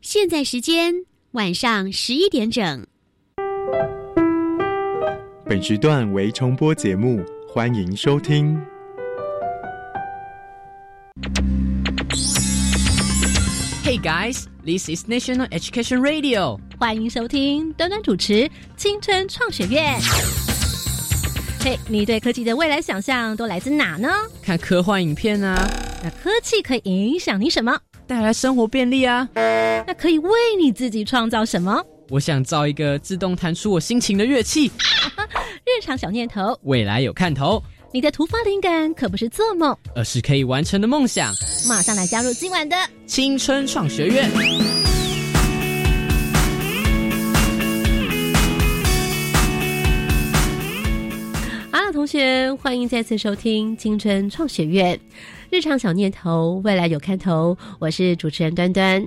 现在时间晚上十一点整。本时段为重播节目，欢迎收听。Hey guys, this is National Education Radio。欢迎收听端端主持《青春创学院》。嘿，你对科技的未来想象都来自哪呢？看科幻影片啊。那科技可以影响你什么？带来生活便利啊。那可以为你自己创造什么？我想造一个自动弹出我心情的乐器。日常小念头，未来有看头。你的突发灵感可不是做梦，而是可以完成的梦想。马上来加入今晚的青春创学院。同学，欢迎再次收听青春创学院。日常小念头，未来有看头。我是主持人端端。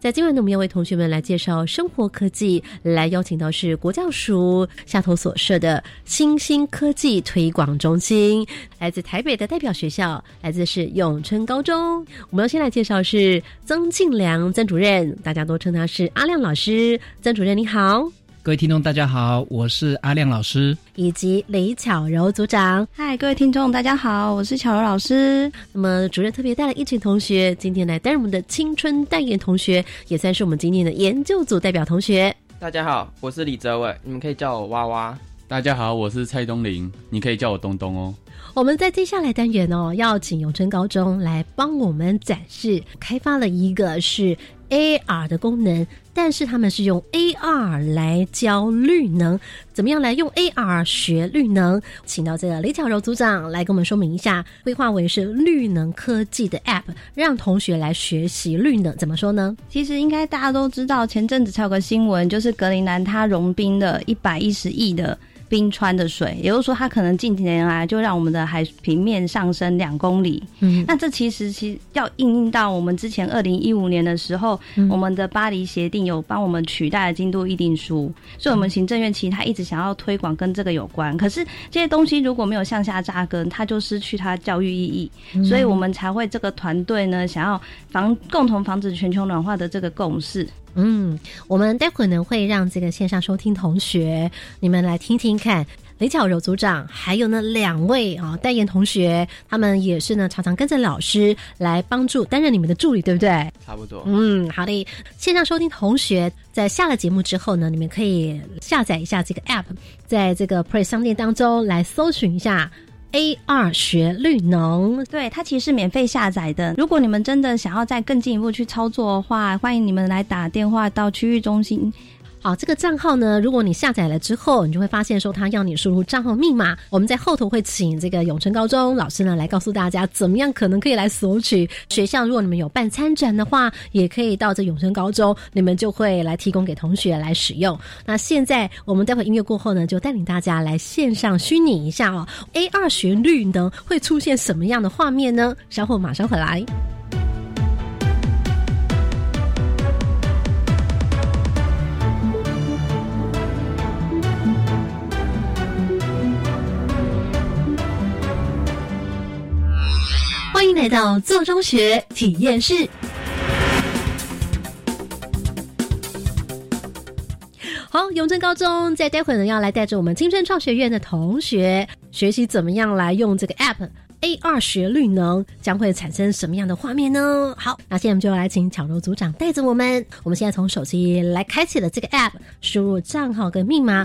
在今晚呢，我们要为同学们来介绍生活科技，来邀请到是国教署下头所设的新兴科技推广中心，来自台北的代表学校，来自是永春高中。我们要先来介绍是曾庆良曾主任，大家都称他是阿亮老师。曾主任你好。各位听众，大家好，我是阿亮老师，以及李巧柔组长。嗨，各位听众，大家好，我是巧柔老师。那么，主任特别带了一群同学，今天来担任我们的青春代言同学，也算是我们今天的研究组代表同学。大家好，我是李哲伟，你们可以叫我娃娃。大家好，我是蔡东林，你可以叫我东东哦。我们在接下来单元哦，要请永春高中来帮我们展示开发了一个是 AR 的功能，但是他们是用 AR 来教绿能，怎么样来用 AR 学绿能？请到这个李巧柔组长来跟我们说明一下，规划为是绿能科技的 App，让同学来学习绿能，怎么说呢？其实应该大家都知道，前阵子才有个新闻，就是格林兰它融冰的一百一十亿的。冰川的水，也就是说，它可能近几年来就让我们的海平面上升两公里。嗯，那这其实其实要应用到我们之前二零一五年的时候，我们的巴黎协定有帮我们取代了京都议定书，所以我们行政院其实他一直想要推广跟这个有关。可是这些东西如果没有向下扎根，它就失去它教育意义。所以我们才会这个团队呢，想要防共同防止全球暖化的这个共识。嗯，我们待会呢会让这个线上收听同学，你们来听听看，李巧柔组长还有呢两位啊代言同学，他们也是呢常常跟着老师来帮助担任你们的助理，对不对？差不多。嗯，好的。线上收听同学在下了节目之后呢，你们可以下载一下这个 App，在这个 Play 商店当中来搜寻一下。A 二学绿能，对它其实是免费下载的。如果你们真的想要再更进一步去操作的话，欢迎你们来打电话到区域中心。好，这个账号呢，如果你下载了之后，你就会发现说，他要你输入账号密码。我们在后头会请这个永春高中老师呢来告诉大家，怎么样可能可以来索取。学校如果你们有办参展的话，也可以到这永春高中，你们就会来提供给同学来使用。那现在我们待会音乐过后呢，就带领大家来线上虚拟一下哦，A 二旋律呢会出现什么样的画面呢？稍后马上回来。欢迎来到做中学体验室。好，永贞高中在待会呢要来带着我们青春创学院的同学学习怎么样来用这个 App A R 学绿能，将会产生什么样的画面呢？好，那现在我们就来请巧柔组长带着我们。我们现在从手机来开启了这个 App，输入账号跟密码。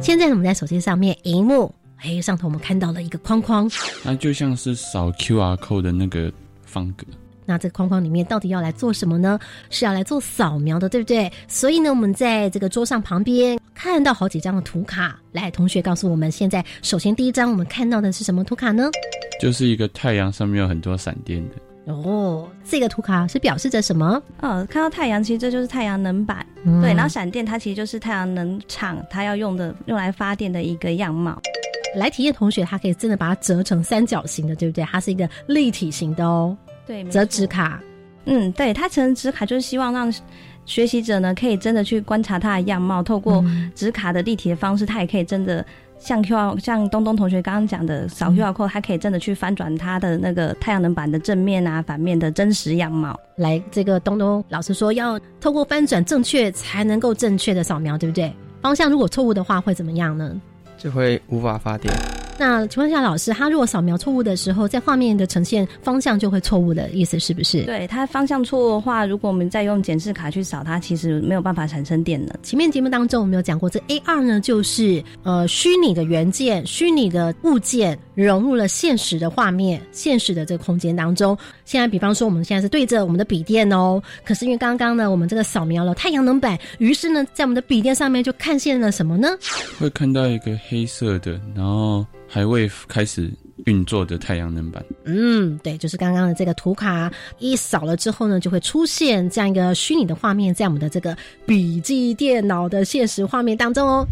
现在我们在手机上面荧幕。哎，上头我们看到了一个框框，那就像是扫 QR code 的那个方格。那这个框框里面到底要来做什么呢？是要来做扫描的，对不对？所以呢，我们在这个桌上旁边看到好几张的图卡。来，同学告诉我们，现在首先第一张我们看到的是什么图卡呢？就是一个太阳上面有很多闪电的。哦，这个图卡是表示着什么？哦，看到太阳，其实这就是太阳能板。对，然后闪电它其实就是太阳能厂它要用的用来发电的一个样貌。来体验同学，他可以真的把它折成三角形的，对不对？它是一个立体型的哦。对，折纸卡。嗯，对，它成纸卡就是希望让学习者呢，可以真的去观察它的样貌，透过纸卡的立体的方式，它也可以真的像 QR 像东东同学刚刚讲的扫 QR code，它可以真的去翻转它的那个太阳能板的正面啊、反面的真实样貌。来，这个东东老师说要透过翻转正确才能够正确的扫描，对不对？方向如果错误的话会怎么样呢？就会无法发电。那请问一下老师，他如果扫描错误的时候，在画面的呈现方向就会错误的意思是不是？对，它方向错误的话，如果我们再用检视卡去扫它，其实没有办法产生电能。前面节目当中我们有讲过，这 AR 呢就是呃虚拟的元件、虚拟的物件融入了现实的画面、现实的这个空间当中。现在比方说我们现在是对着我们的笔电哦，可是因为刚刚呢我们这个扫描了太阳能板，于是呢在我们的笔电上面就看见了什么呢？会看到一个黑色的，然后还未开始运作的太阳能板。嗯，对，就是刚刚的这个图卡一扫了之后呢，就会出现这样一个虚拟的画面，在我们的这个笔记电脑的现实画面当中哦。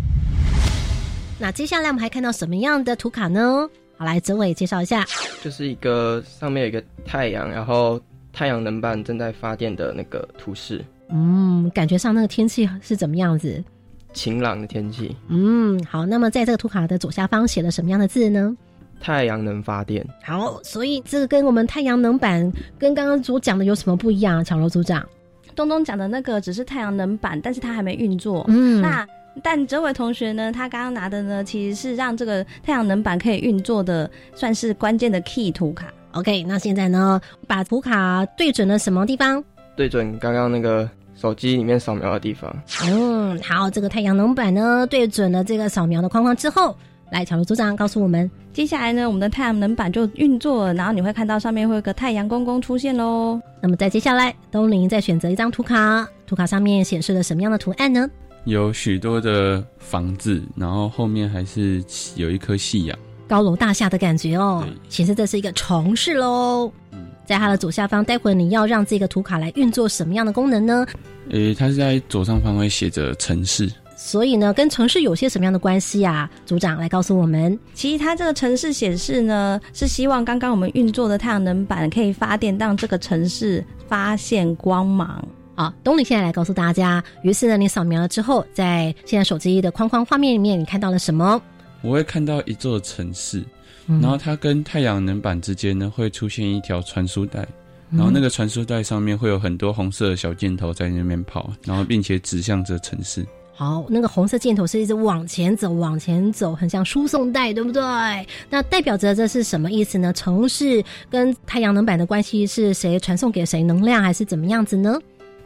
那接下来我们还看到什么样的图卡呢？好，来泽伟介绍一下。就是一个上面有一个太阳，然后太阳能板正在发电的那个图示，嗯，感觉上那个天气是怎么样子？晴朗的天气，嗯，好。那么在这个图卡的左下方写了什么样的字呢？太阳能发电。好，所以这个跟我们太阳能板跟刚刚所讲的有什么不一样？巧柔组长，东东讲的那个只是太阳能板，但是它还没运作。嗯，那但这位同学呢，他刚刚拿的呢，其实是让这个太阳能板可以运作的，算是关键的 key 图卡。OK，那现在呢，把图卡对准了什么地方？对准刚刚那个手机里面扫描的地方。嗯，好，这个太阳能板呢对准了这个扫描的框框之后，来，巧柔组长告诉我们，接下来呢，我们的太阳能板就运作了，然后你会看到上面会有个太阳公公出现喽。那么在接下来，东林再选择一张图卡，图卡上面显示了什么样的图案呢？有许多的房子，然后后面还是有一颗夕阳。高楼大厦的感觉哦对，其实这是一个城市喽。嗯，在它的左下方，待会你要让这个图卡来运作什么样的功能呢？诶，它是在左上方会写着城市。所以呢，跟城市有些什么样的关系啊？组长来告诉我们。其实它这个城市显示呢，是希望刚刚我们运作的太阳能板可以发电，让这个城市发现光芒。好，东林现在来告诉大家。于是呢，你扫描了之后，在现在手机的框框画面里面，你看到了什么？我会看到一座城市，嗯然后它跟太阳能板之间呢会出现一条传输带，然后那个传输带上面会有很多红色的小箭头在那边跑，然后并且指向着城市。好，那个红色箭头是一直往前走，往前走，很像输送带，对不对？那代表着这是什么意思呢？城市跟太阳能板的关系是谁传送给谁能量，还是怎么样子呢？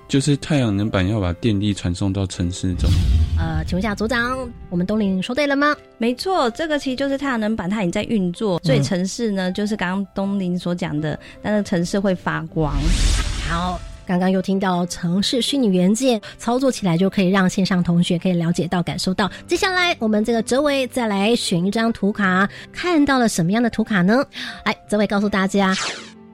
就是太阳能板要把电力传送到城市中。呃，请问一下组长，我们东林说对了吗？没错，这个其实就是太阳能板，它已经在运作，所以城市呢，就是刚刚东林所讲的，那个城市会发光。好，刚刚又听到城市虚拟元件操作起来就可以让线上同学可以了解到、感受到。接下来我们这个哲伟再来选一张图卡，看到了什么样的图卡呢？来，哲伟告诉大家。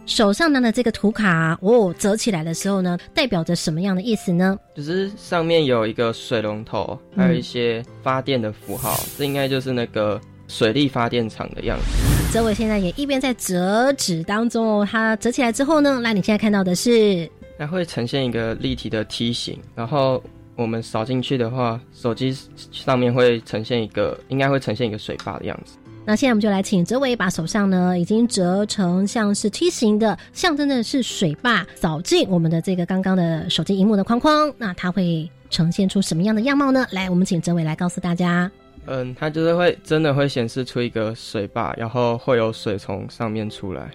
手上拿的这个图卡哦，折起来的时候呢，代表着什么样的意思呢？就是上面有一个水龙头，还有一些发电的符号，这应该就是那个水力发电厂的样子。哲伟现在也一边在折纸当中哦，它折起来之后呢，那，你现在看到的是它会呈现一个立体的梯形，然后我们扫进去的话，手机上面会呈现一个，应该会呈现一个水坝的样子。那现在我们就来请哲伟把手上呢已经折成像是梯形的，象征的是水坝，扫进我们的这个刚刚的手机荧幕的框框，那它会呈现出什么样的样貌呢？来，我们请哲伟来告诉大家。嗯，它就是会真的会显示出一个水坝，然后会有水从上面出来，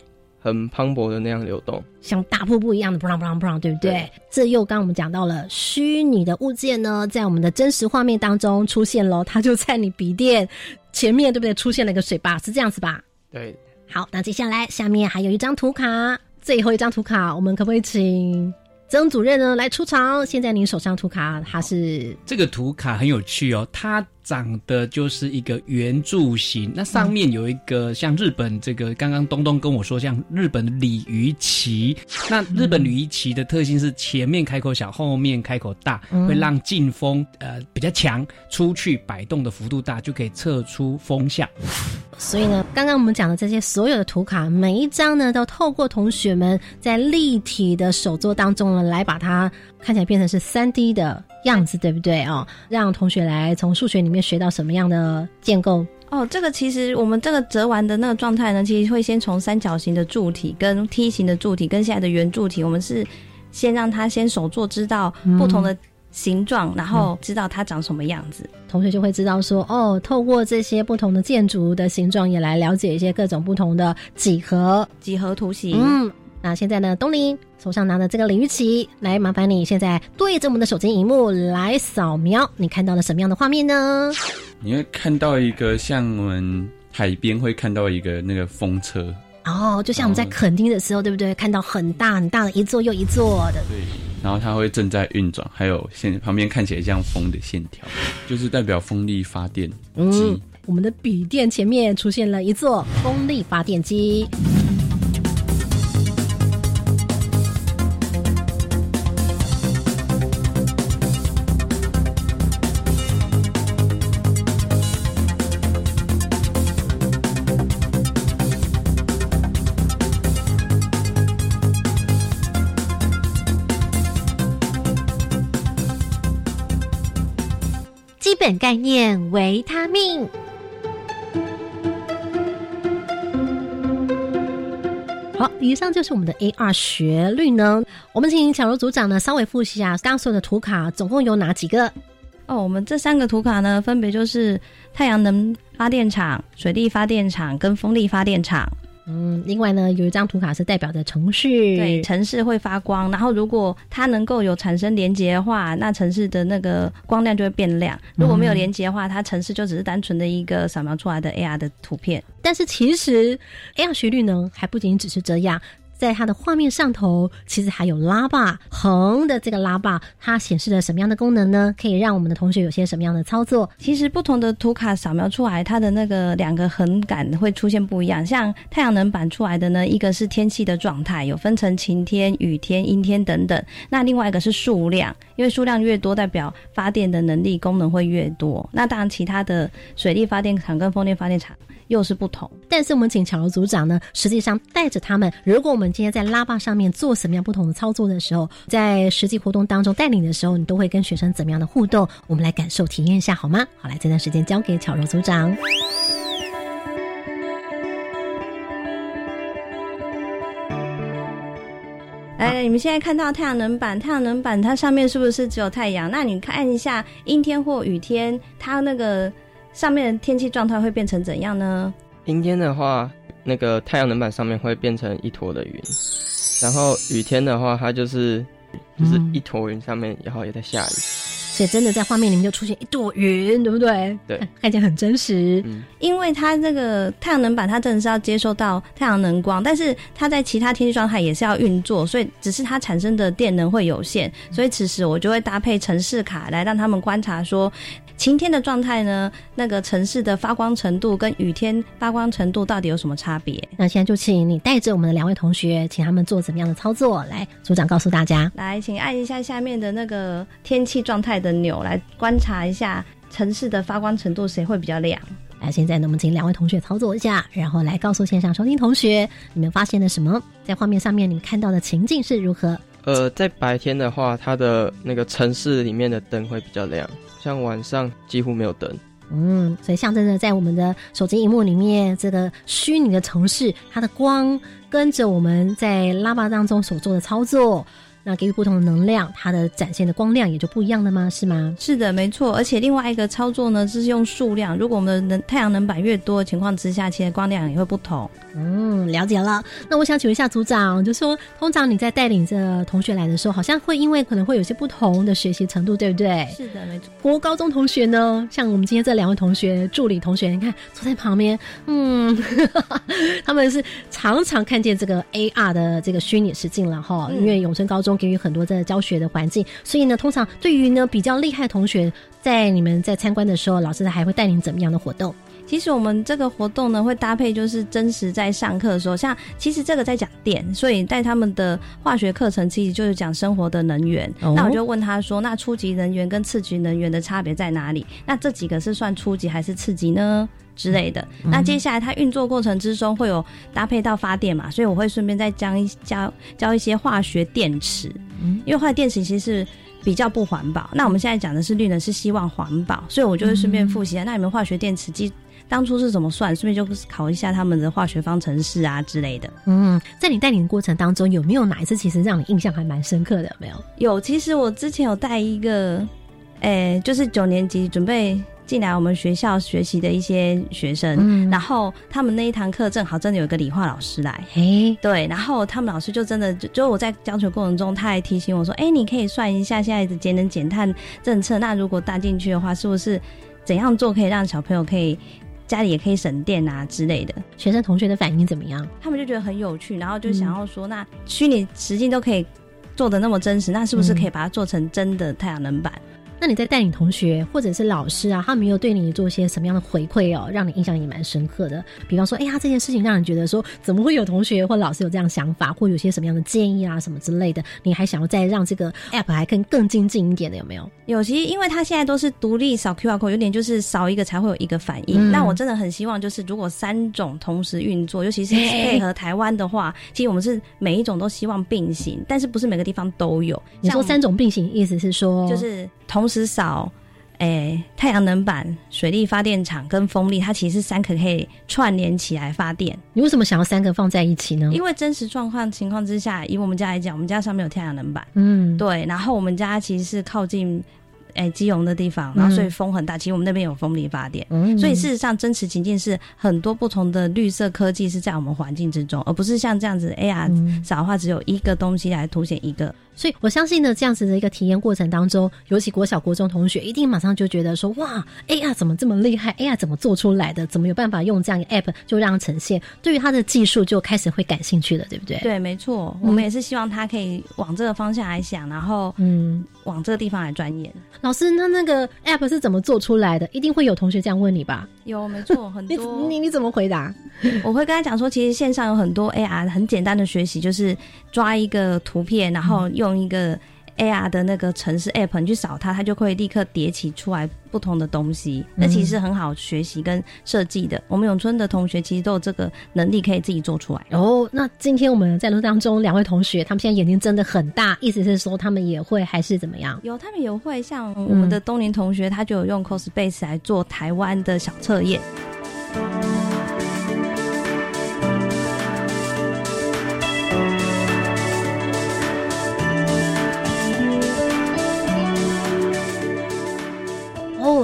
很磅礴的那样流动。像大瀑布一样的，不啷不啷不啷，对不对？对这又刚我们讲到了虚拟的物件呢，在我们的真实画面当中出现了，它就在你笔电前面，对不对？出现了一个水坝，是这样子吧？对，好，那接下来下面还有一张图卡，最后一张图卡，我们可不可以请曾主任呢来出场？现在您手上图卡它是这个图卡很有趣哦，它长得就是一个圆柱形，那上面有一个像日本这个，刚刚东东跟我说像日本的鲤鱼旗。那日本鲤鱼旗的特性是前面开口小，后面开口大，嗯会让进风呃比较强，出去摆动的幅度大，就可以测出风向。所以呢，刚刚我们讲的这些所有的图卡，每一张呢，都透过同学们在立体的手作当中呢，来把它看起来变成是三 D 的样子，对不对哦？让同学来从数学里面学到什么样的建构？哦，这个其实我们这个折完的那个状态呢，其实会先从三角形的柱体跟梯形的柱体跟现在的圆柱体，我们是先让他先手做，知道不同的形状，然后知道它长什么样子。同学就会知道说，哦，透过这些不同的建筑的形状，也来了解一些各种不同的几何。几何图形。嗯，那现在呢，东林手上拿的这个领域旗，来麻烦你现在对着我们的手机荧幕来扫描，你看到了什么样的画面呢？你会看到一个像我们海边会看到一个那个风车，哦，就像我们在垦丁的时候，对不对？看到很大很大的一座又一座的，对，然后它会正在运转，还有线旁边看起来像风的线条，就是代表风力发电机。嗯，我们的笔电前面出现了一座风力发电机。本概念：维他命。好，以上就是我们的 A 二学率呢。我们请小柔组长呢稍微复习一下刚刚所有的图卡，总共有哪几个？哦，我们这三个图卡呢，分别就是太阳能发电厂、水力发电厂跟风力发电厂。嗯，另外呢，有一张图卡是代表的城市，对，城市会发光，然后如果它能够有产生连接的话，那城市的那个光亮就会变亮；如果没有连接的话，它城市就只是单纯的一个扫描出来的 AR 的图片。但是其实 AR 学率呢，还不仅仅只是这样。在它的画面上头，其实还有拉霸横的这个拉霸，它显示了什么样的功能呢？可以让我们的同学有些什么样的操作？其实不同的图卡扫描出来，它的那个两个横杆会出现不一样。像太阳能板出来的呢，一个是天气的状态，有分成晴天、雨天、阴天等等。那另外一个是数量，因为数量越多，代表发电的能力功能会越多。那当然，其他的水力发电厂跟风电发电厂又是不同。但是我们请巧柔组长呢，实际上带着他们，如果我们今天在拉霸上面做什么样不同的操作的时候，在实际活动当中带领的时候，你都会跟学生怎么样的互动？我们来感受体验一下好吗？好，来这段时间交给巧柔组长。来，你们现在看到太阳能板，太阳能板它上面是不是只有太阳？那你看一下阴天或雨天，它那个上面的天气状态会变成怎样呢？阴天的话，那个太阳能板上面会变成一坨的云，然后雨天的话，它就是就是一坨云上面，然后也在下雨。所以真的在画面里面就出现一朵云，对不对？对，看起来很真实。嗯，因为它这个太阳能板，它真的是要接收到太阳能光，但是它在其他天气状态也是要运作，所以只是它产生的电能会有限。所以此时我就会搭配城市卡来让他们观察说，晴天的状态呢，那个城市的发光程度跟雨天发光程度到底有什么差别？那现在就请你带着我们的两位同学，请他们做怎么样的操作？来，组长告诉大家。来，请按一下下面的那个天气状态的钮，来观察一下城市的发光程度谁会比较亮。来，现在呢，我们请两位同学操作一下，然后来告诉线上收听同学，你们发现了什么？在画面上面，你们看到的情境是如何？呃，在白天的话，它的那个城市里面的灯会比较亮，像晚上几乎没有灯。嗯，所以象征着在我们的手机荧幕里面，这个虚拟的城市，它的光跟着我们在拉巴当中所做的操作，那给予不同的能量，它的展现的光亮也就不一样了吗？是吗？是的，没错。而且另外一个操作呢，是用数量。如果我们的能太阳能板越多的情况之下，其实光亮也会不同。嗯，了解了。那我想请问一下组长，就说通常你在带领着同学来的时候，好像会因为可能会有些不同的学习程度，对不对？是的，没错。国高中同学呢，像我们今天这两位同学，助理同学，你看坐在旁边，嗯，他们是常常看见这个 AR 的这个虚拟实境了哈。因为永春高中给予很多的教学的环境，所以呢，通常对于呢比较厉害的同学，在你们在参观的时候，老师还会带领怎么样的活动？其实我们这个活动呢，会搭配就是真实在上课的时候，像其实这个在讲电，所以在他们的化学课程其实就是讲生活的能源。那我就问他说，那初级能源跟次级能源的差别在哪里？那这几个是算初级还是次级呢？之类的。那接下来它运作过程之中会有搭配到发电嘛，所以我会顺便再教一教教一些化学电池，因为化学电池其实是。比较不环保。那我们现在讲的是绿能，是希望环保，所以我就会顺便复习啊。那你们化学电池机当初是怎么算，顺便就考一下他们的化学方程式啊之类的。嗯，在你带领过程当中，有没有哪一次其实让你印象还蛮深刻的？有没有？有，其实我之前有带一个，诶、就是九年级准备进来我们学校学习的一些学生，嗯然后他们那一堂课正好真的有一个理化老师来。嘿，对，然后他们老师就真的就就我在教学过程中，他还提醒我说：“哎，你可以算一下现在的节能减碳政策，那如果搭进去的话，是不是怎样做可以让小朋友可以家里也可以省电啊之类的？”学生同学的反应怎么样？他们就觉得很有趣，然后就想要说，那虚拟实境都可以做的那么真实，那是不是可以把它做成真的太阳能板？那你在带领同学或者是老师啊，他们有对你做些什么样的回馈哦，让你印象也蛮深刻的？比方说，哎呀，这件事情让你觉得说，怎么会有同学或老师有这样想法，或有些什么样的建议啊，什么之类的？你还想要再让这个 app 还更更精进一点的，有没有？有，其实因为它现在都是独立扫 QR code，有点就是扫一个才会有一个反应。嗯那我真的很希望，就是如果三种同时运作，尤其是嘿配合台湾的话，其实我们是每一种都希望并行，但是不是每个地方都有。你说三种并行，意思是说，就是同时扫。诶，太阳能板、水力发电厂跟风力，它其实是三个可以串联起来发电。你为什么想要三个放在一起呢？因为真实状况情况之下，以我们家来讲，我们家上面有太阳能板，嗯，对，然后我们家其实是靠近诶基隆的地方，然后所以风很大，其实我们那边有风力发电。嗯所以事实上，真实情境是很多不同的绿色科技是在我们环境之中，而不是像这样子 AR 嗯扫的话，只有一个东西来凸显一个。所以我相信呢，这样子的一个体验过程当中，尤其国小、国中同学，一定马上就觉得说，哇，AR 怎么这么厉害？AR 怎么做出来的？怎么有办法用这样一个 app 就让它呈现？对于它的技术就开始会感兴趣了，对不对？，对，没错，嗯我们也是希望他可以往这个方向来想，然后嗯，往这个地方来钻研。老师，那那个 app 是怎么做出来的？一定会有同学这样问你吧？有，没错，很你多。你你怎么回答？我会跟他讲说，其实线上有很多 AR 很简单的学习，就是抓一个图片，然后用一个 AR 的那个城市 App，你去扫它，它就会立刻叠起出来不同的东西。那其实很好学习跟设计的。我们永春的同学其实都有这个能力，可以自己做出来。哦，那今天我们在录当中，两位同学他们现在眼睛真的很大，意思是说他们也会还是怎么样？有，他们也会像我们的东林同学，他就有用 cos base 来做台湾的小测验。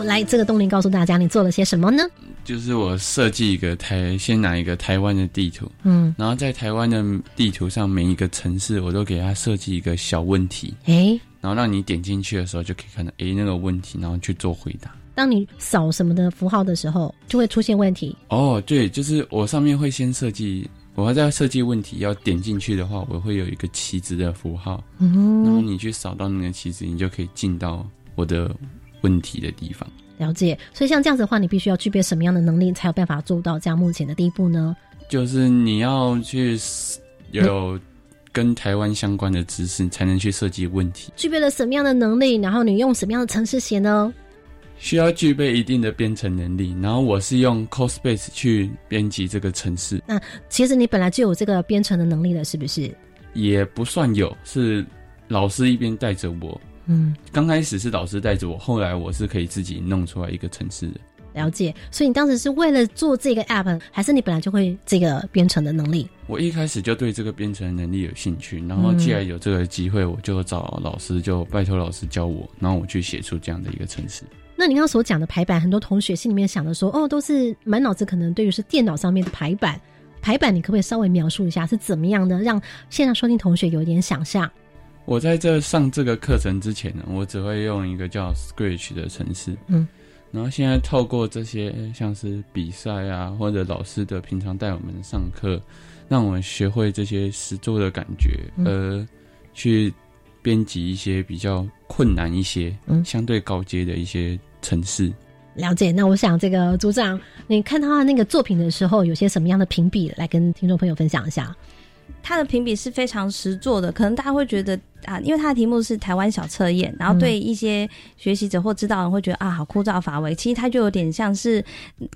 哦，来，这个东林告诉大家，你做了些什么呢？就是我设计一个台，先拿一个台湾的地图，嗯，然后在台湾的地图上每一个城市，我都给它设计一个小问题，诶，然后让你点进去的时候就可以看到，诶，那个问题，然后去做回答。当你扫什么的符号的时候，就会出现问题。哦，对，就是我上面会先设计，我要在设计问题要点进去的话，我会有一个棋子的符号，嗯然后嗯，你去扫到那个棋子，你就可以进到我的问题的地方。了解。所以像这样子的话，你必须要具备什么样的能力，才有办法做到这样目前的地步呢？就是你要去有跟台湾相关的知识，才能去设计问题。具备了什么样的能力，然后你用什么样的程式写呢？需要具备一定的编程能力，然后我是用 Cospace 去编辑这个程式，那其实你本来就有这个编程的能力了，是不是？也不算有，是老师一边带着我。嗯，刚开始是老师带着我，后来我是可以自己弄出来一个程式的。了解。所以你当时是为了做这个 app，还是你本来就会这个编程的能力？我一开始就对这个编程能力有兴趣，然后既然有这个机会，我就找老师，就拜托老师教我，然后我去写出这样的一个程式。那你刚刚所讲的排版，很多同学心里面想的说，哦，都是满脑子可能对于是电脑上面的排版。排版，你可不可以稍微描述一下是怎么样的，让线上收听同学有一点想象？我在这上这个课程之前呢，我只会用一个叫 Scratch 的程式，嗯，然后现在透过这些像是比赛啊，或者老师的平常带我们上课，让我们学会这些实作的感觉，嗯呃，去编辑一些比较困难一些、嗯相对高阶的一些程式。了解。那我想这个组长，你看他的那个作品的时候，有些什么样的评比，来跟听众朋友分享一下？它的评比是非常实做的，可能大家会觉得啊，因为它的题目是台湾小测验，然后对一些学习者或知道人会觉得啊，好枯燥乏味。其实它就有点像是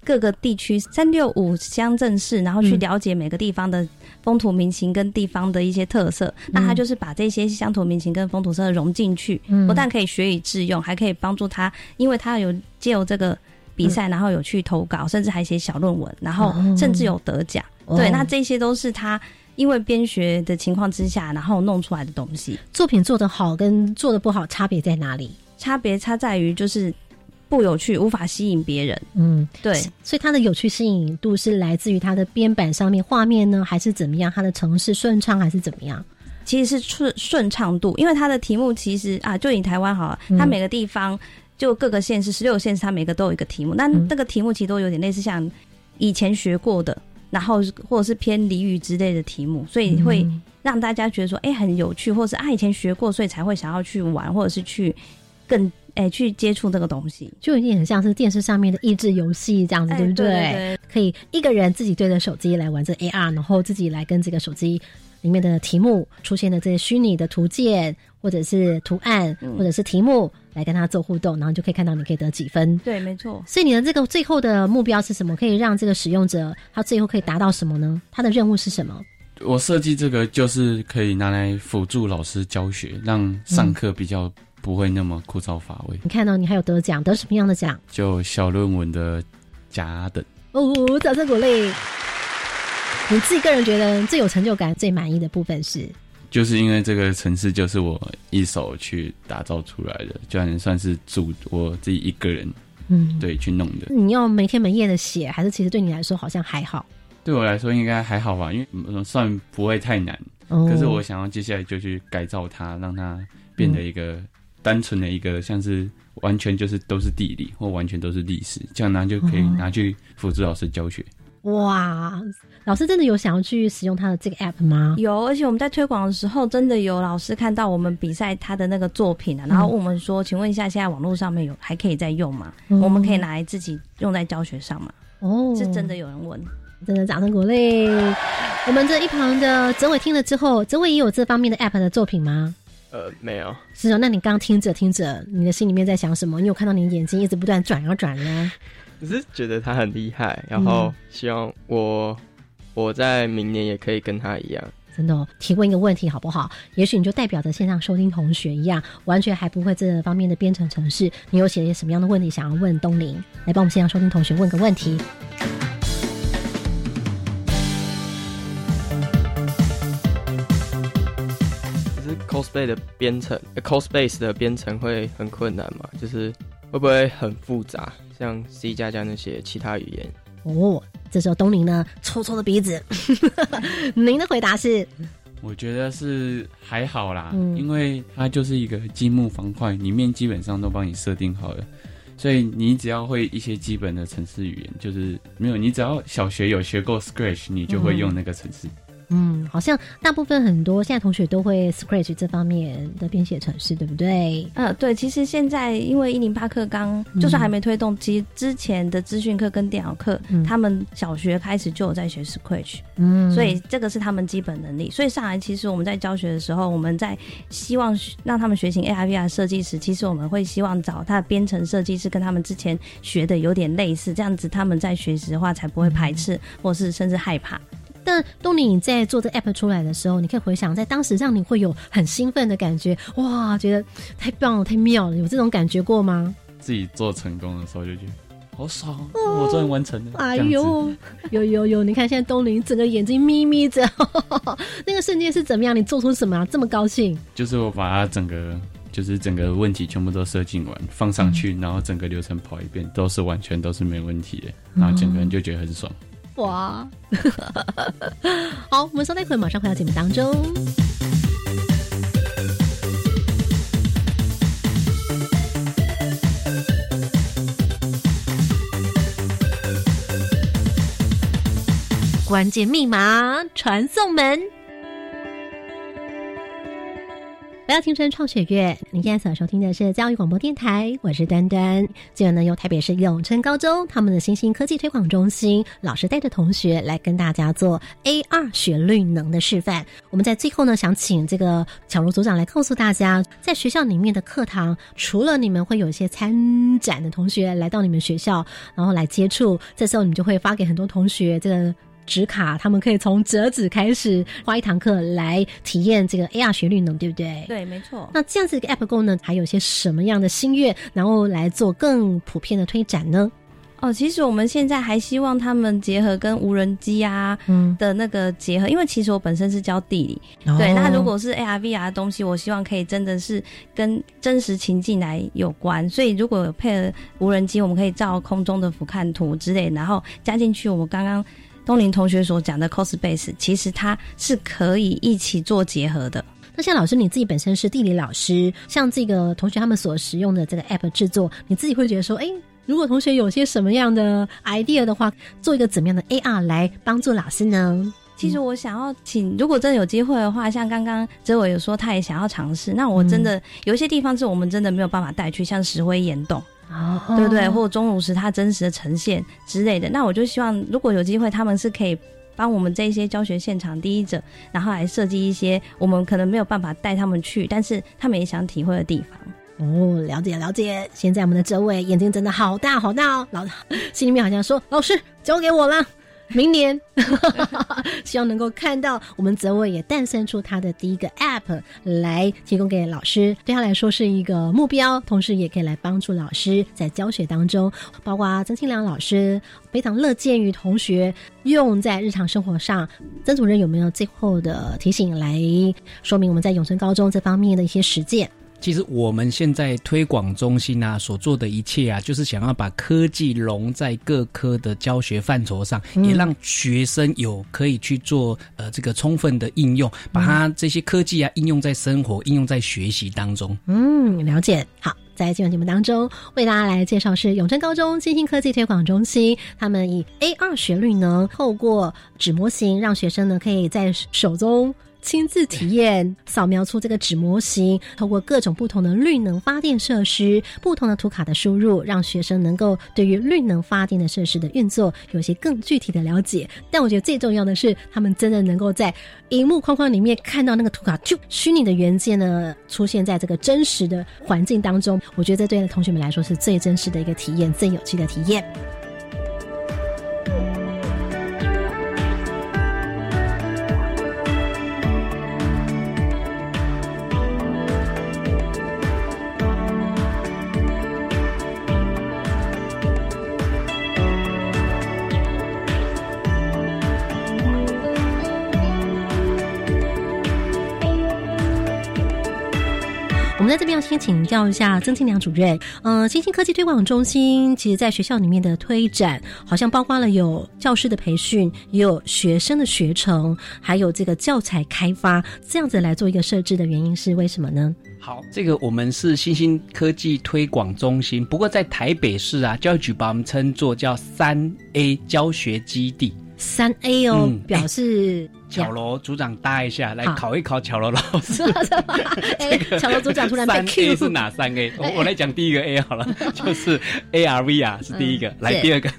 各个地区三六五乡镇市，然后去嗯了解每个地方的风土民情跟地方的一些特色。那它就是把这些乡土民情跟风土特色融进去，嗯不但可以学以致用，还可以帮助他，因为他有借由这个比赛，然后有去投稿，甚至还写小论文，然后哦甚至有得奖。哦对，那这些都是他因为编学的情况之下，然后弄出来的东西。作品做得好跟做得不好差别在哪里？差别差在于就是不有趣，无法吸引别人。嗯，对，所以它的有趣吸引度是来自于它的编版上面画面呢，还是怎么样？它的程式顺畅还是怎么样？其实是顺顺畅度，因为它的题目其实啊，就以台湾好了，嗯它每个地方就各个县市十六县市，它每个都有一个题目，那嗯那个题目其实都有点类似像以前学过的，然后或者是偏俚语之类的题目，所以会嗯。让大家觉得说，哎、很有趣，或是啊以前学过，所以才会想要去玩，或者是去更哎、去接触这个东西。就有点很像是电视上面的益智游戏这样子，哎对不对？可以一个人自己对着手机来玩这 AR，然后自己来跟这个手机里面的题目出现的这些虚拟的图鉴，或者是图案，嗯或者是题目来跟他做互动，然后就可以看到你可以得几分。对，没错。所以你的这个最后的目标是什么？可以让这个使用者他最后可以达到什么呢？他的任务是什么？我设计这个就是可以拿来辅助老师教学，让上课比较不会那么枯燥乏味。你看到你还有得奖，得什么样的奖？就小论文的甲等，哦，掌声鼓励！你自己个人觉得最有成就感、最满意的部分是？就是因为这个城市就是我一手去打造出来的，就算算是主我自己一个人嗯，对去弄的。你要每天每夜的写，还是其实对你来说好像还好？对我来说应该还好吧，因为嗯算不会太难。哦可是我想要接下来就去改造它，让它变得一个单纯的一个，像是完全就是都是地理或完全都是历史，这样呢就可以哦拿去辅助老师教学。哇，老师真的有想要去使用他的这个 app 吗？有，而且我们在推广的时候，真的有老师看到我们比赛他的那个作品啊，然后问我们说：“请问一下，现在网络上面有还可以再用吗？嗯我们可以拿来自己用在教学上吗？”哦，是真的有人问。真的掌声鼓励。我们这一旁的泽伟听了之后，泽伟也有这方面的 app 的作品吗？呃，没有，是哦，那你刚刚听着听着，你的心里面在想什么？你有看到你眼睛一直不断转啊转呢？只是觉得他很厉害，然后希望我我在明年也可以跟他一样。真的、哦，提问一个问题好不好？也许你就代表着线上收听同学一样，完全还不会这方面的编程程式，你有写什么样的问题想要问东林？来帮我们线上收听同学问个问题。可是 cosplay 的编程、呃 cosbase 的编程会很困难嘛？就是会不会很复杂？像 C 加加那些其他语言，哦，这时候东林呢抽抽的鼻子，您的回答是？我觉得是还好啦，嗯。因为它就是一个积木方块，里面基本上都帮你设定好了，所以你只要会一些基本的程式语言，就是没有你只要小学有学过 Scratch，你就会用那个程式。嗯，好像大部分很多现在同学都会 Scratch 这方面的编写程式，对不对？呃，对，其实现在因为一零八课刚就算还没推动，其实之前的资讯课跟电脑课，嗯他们小学开始就有在学 Scratch，、嗯所以这个是他们基本能力。所以上来其实我们在教学的时候，我们在希望让他们学习 AR VR 设计时，其实我们会希望找他的编程设计师跟他们之前学的有点类似，这样子他们在学习的话才不会排斥，或是甚至害怕。但东尼你在做这 app 出来的时候，你可以回想在当时让你会有很兴奋的感觉，哇，觉得太棒了，太妙了，有这种感觉过吗？自己做成功的时候就觉得好爽，我终于完成了。哎呦，有有有！你看现在东林整个眼睛眯眯着，那个瞬间是怎么样？你做出什么、啊、这么高兴？就是我把它整个就是整个问题全部都设计完，放上去，然后整个流程跑一遍，都是完全都是没问题的，然后整个人就觉得很爽。哇！好，我们稍待一会，马上回到节目当中。关键密码传送门。不要听春创学院，你现在所收听的是教育广播电台，我是端端。今晚呢，由台北市永春高中他们的新兴科技推广中心老师带着同学来跟大家做 AR 学绿能的示范。我们在最后呢，想请这个巧如组长来告诉大家，在学校里面的课堂，除了你们会有一些参展的同学来到你们学校，然后来接触，这时候你就会发给很多同学这个。纸卡，他们可以从折纸开始，花一堂课来体验这个 AR 学绿能，对不对？对，没错。那这样子一个 App 功能还有些什么样的心愿，然后来做更普遍的推展呢？哦，其实我们现在还希望他们结合跟无人机啊嗯，的那个结合，因为其实我本身是教地理，哦对，那如果是 AR VR 的东西，我希望可以真的是跟真实情境来有关。所以如果有配合无人机，我们可以照空中的俯瞰图之类，然后加进去我们刚刚东林同学所讲的 Cospace，其实它是可以一起做结合的。那像老师你自己本身是地理老师，像这个同学他们所使用的这个 app 制作，你自己会觉得说，哎，如果同学有些什么样的 idea 的话，做一个怎么样的 AR 来帮助老师呢？其实我想要请，如果真的有机会的话，像刚刚哲伟有说他也想要尝试，那我真的、有一些地方是我们真的没有办法带去，像石灰岩洞，哦对不对？或者钟乳石它真实的呈现之类的。那我就希望，如果有机会，他们是可以帮我们这一些教学现场第一者，然后来设计一些我们可能没有办法带他们去，但是他们也想体会的地方。哦，了解了解。现在我们的这位眼睛真的好大好大哦，老 心里面好像说：“老师交给我了。”明年，希望能够看到我们泽伟也诞生出他的第一个 App 来提供给老师，对他来说是一个目标，同时也可以来帮助老师在教学当中，包括曾庆良老师非常乐见于同学用在日常生活上。曾主任有没有最后的提醒来说明我们在永春高中这方面的一些实践？其实我们现在推广中心啊所做的一切啊，就是想要把科技融在各科的教学范畴上，嗯也让学生有可以去做呃这个充分的应用，把它这些科技啊应用在生活、应用在学习当中。嗯，了解。好，在今晚节目当中，为大家来介绍是永春高中新兴科技推广中心，他们以 AR 学率呢，透过纸模型，让学生呢可以在手中。亲自体验，扫描出这个纸模型，透过各种不同的绿能发电设施、不同的图卡的输入，让学生能够对于绿能发电的设施的运作有些更具体的了解。但我觉得最重要的是，他们真的能够在荧幕框框里面看到那个图卡，就虚拟的原件呢出现在这个真实的环境当中。我觉得这对同学们来说是最真实的一个体验，最有趣的体验。先请教一下曾庆良主任。呃，新兴科技推广中心其实在学校里面的推展，好像包括了有教师的培训，也有学生的学程，还有这个教材开发，这样子来做一个设置的原因是为什么呢？好，这个我们是新兴科技推广中心，不过在台北市啊，教育局把我们称作叫三 A 教学基地。三 A 哦，嗯表示巧罗组长搭一下，来考一考巧罗老师。哎，巧罗组长突然被三 Q A 是哪三 A？我我来讲第一个 A 好了，就是 ARVR 是第一个，来第二个。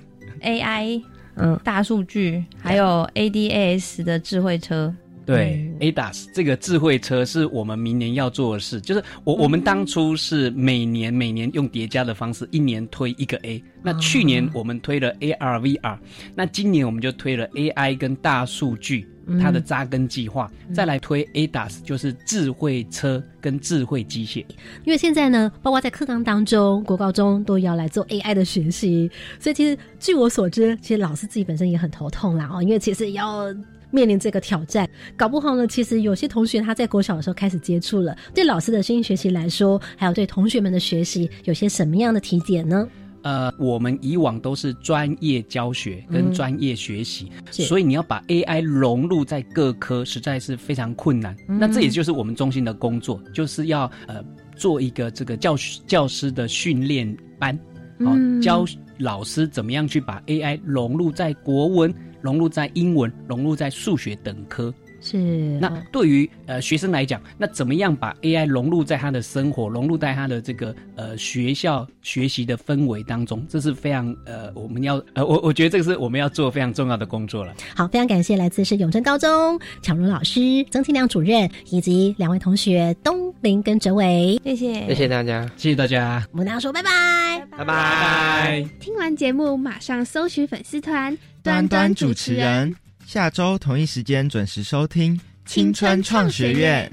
AI 嗯。大数据，还有 ADAS 的智慧车。对、ADAS 这个智慧车是我们明年要做的事，就是我我们当初是每年每年用叠加的方式，一年推一个 A。那去年我们推了 ARVR，那今年我们就推了 AI 跟大数据它的扎根计划，再来推 ADAS，就是智慧车跟智慧机械。因为现在呢，包括在课纲当中，国高中都要来做 AI 的学习，所以其实据我所知，其实老师自己本身也很头痛啦哦，因为其实要。面临这个挑战，搞不好呢，其实有些同学他在国小的时候开始接触了，对老师的新学习来说，还有对同学们的学习，有些什么样的提点呢？呃，我们以往都是专业教学跟专业学习，是所以你要把 AI 融入在各科，实在是非常困难。那这也就是我们中心的工作，就是要呃做一个这个教教师的训练班，好、嗯教老师怎么样去把 AI 融入在国文、融入在英文、融入在数学等科。是那对于呃学生来讲，那怎么样把 AI 融入在他的生活，融入在他的这个呃学校学习的氛围当中，这是非常呃我们要呃我我觉得这个是我们要做非常重要的工作了。好，非常感谢来自是永贞高中巧如老师、曾庆良主任以及两位同学东林跟哲伟，谢谢，谢谢大家，谢谢大家，我们跟大家说拜拜。拜拜。听完节目马上搜寻粉丝团端端主持人，下周同一时间准时收听《青春创学院》。